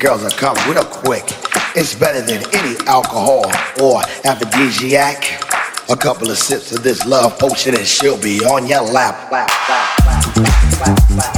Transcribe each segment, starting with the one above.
girls will come real quick. It's better than any alcohol or aphrodisiac. A couple of sips of this love potion and she'll be on your lap. lap, lap, bust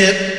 Tip.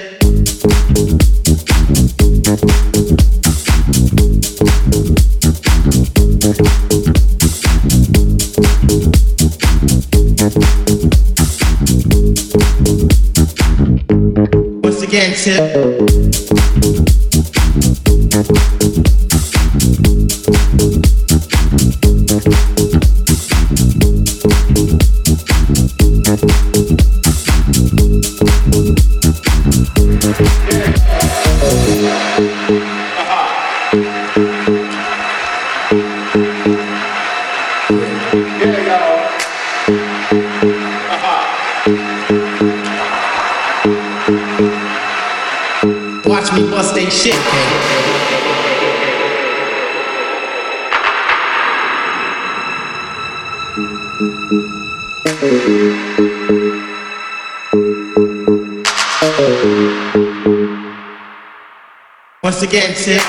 Once again, Tip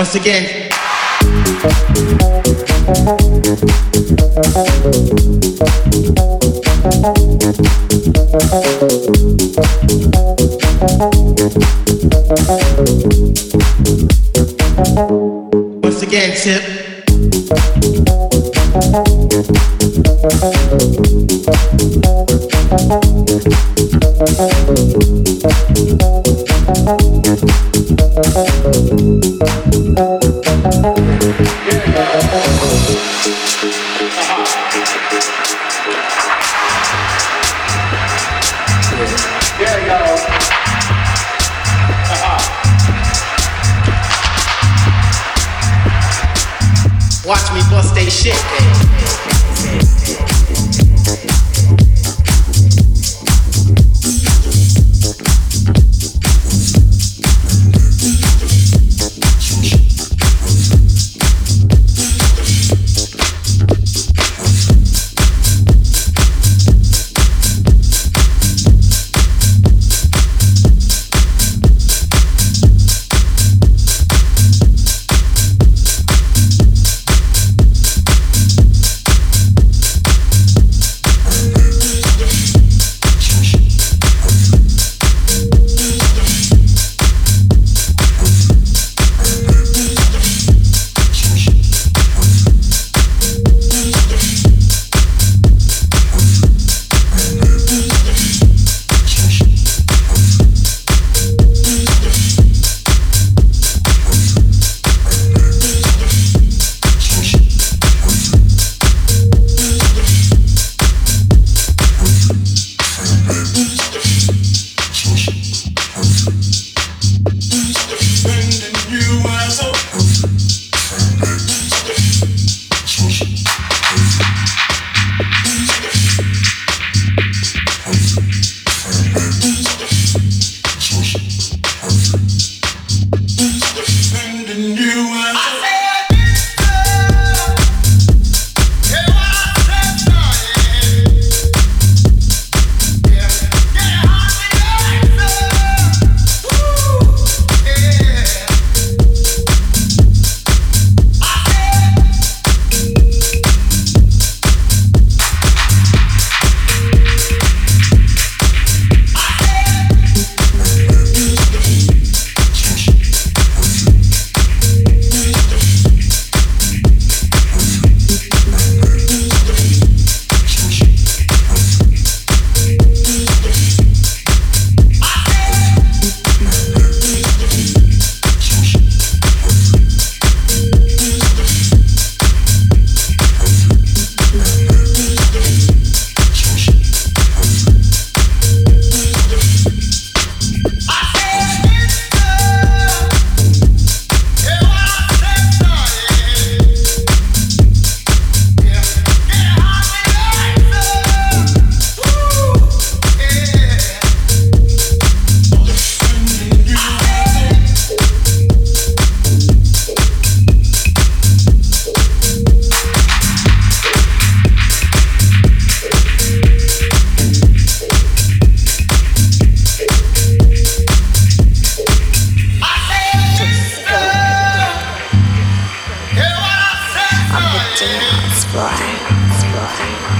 once again. Once again, tip. Watch me bust a shit, baby. Thank you.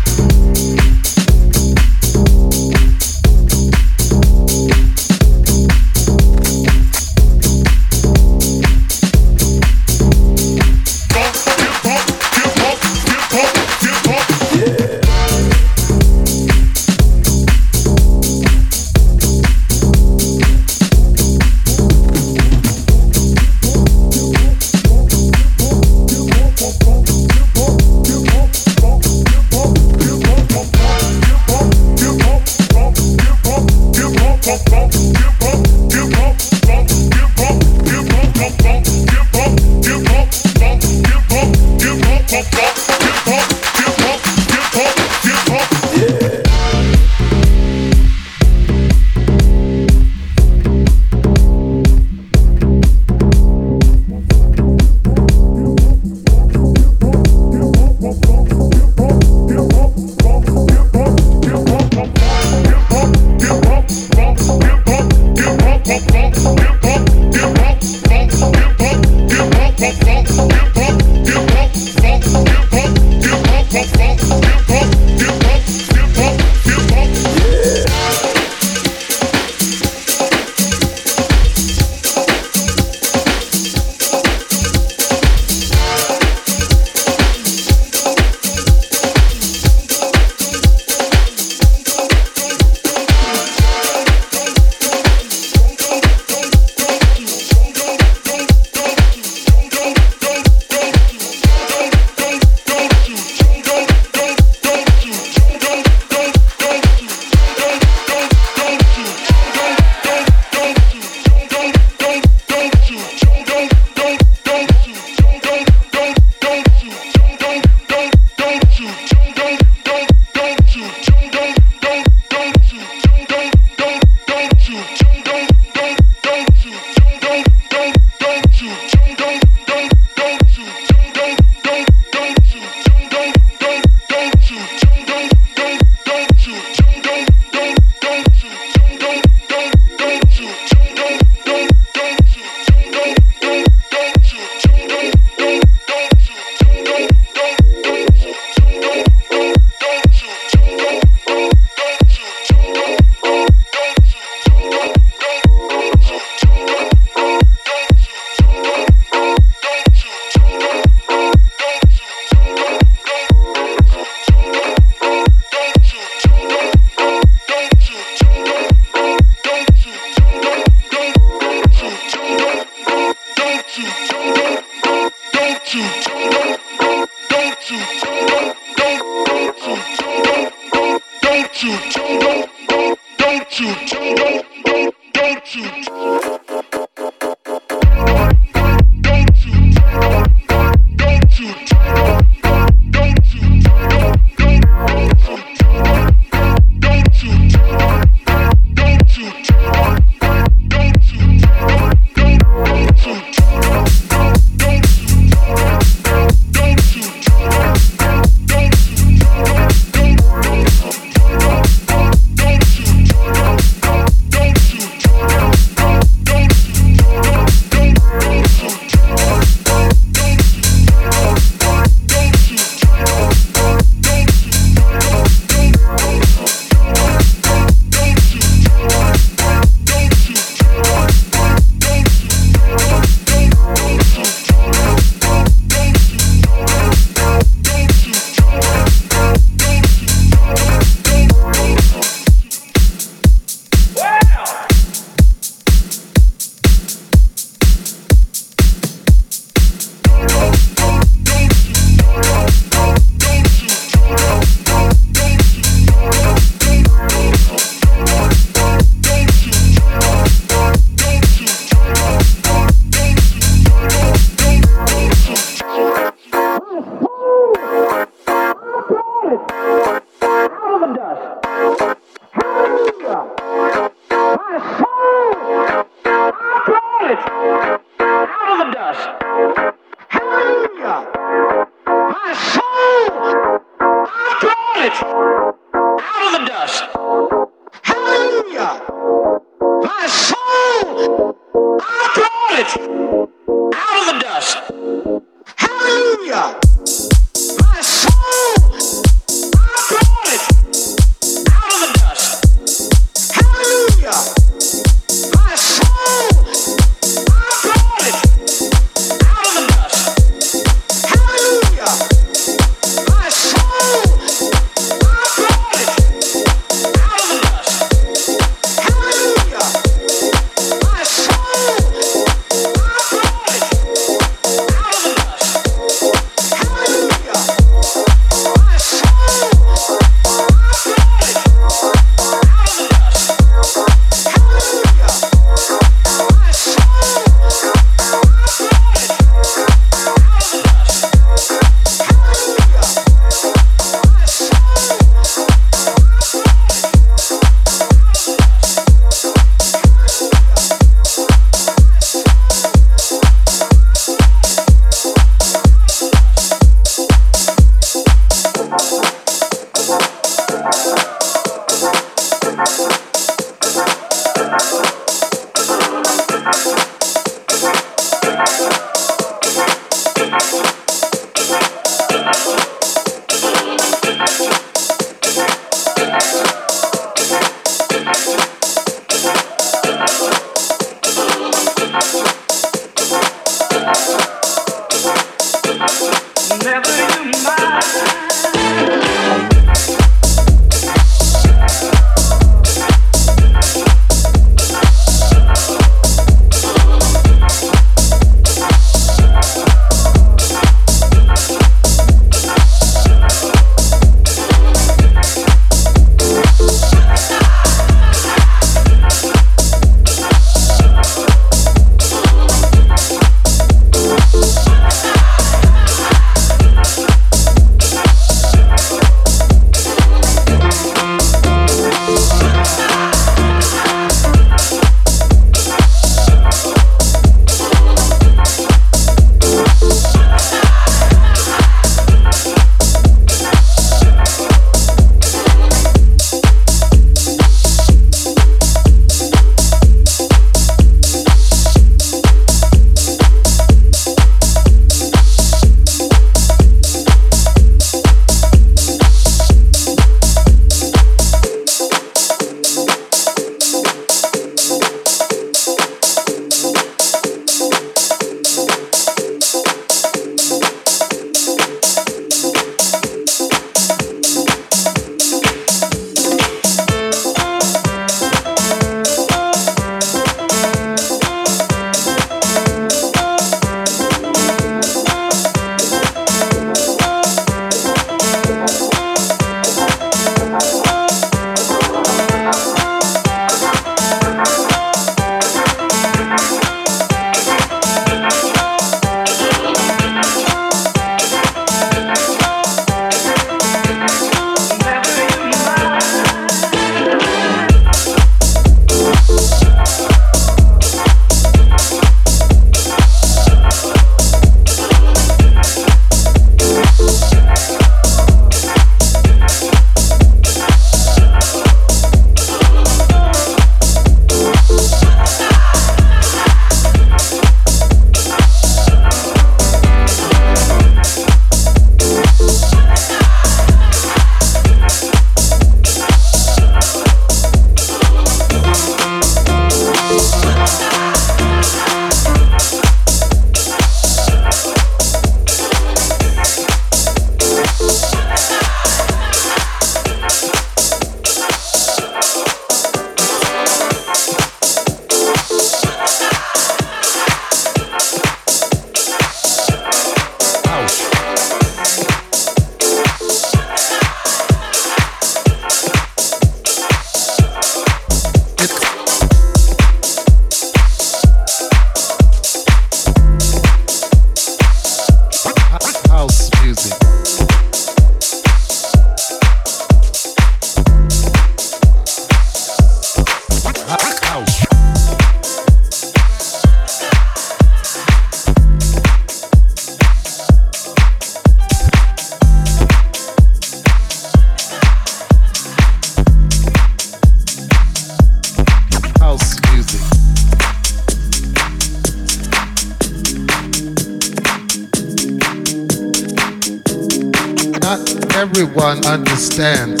Everyone understands.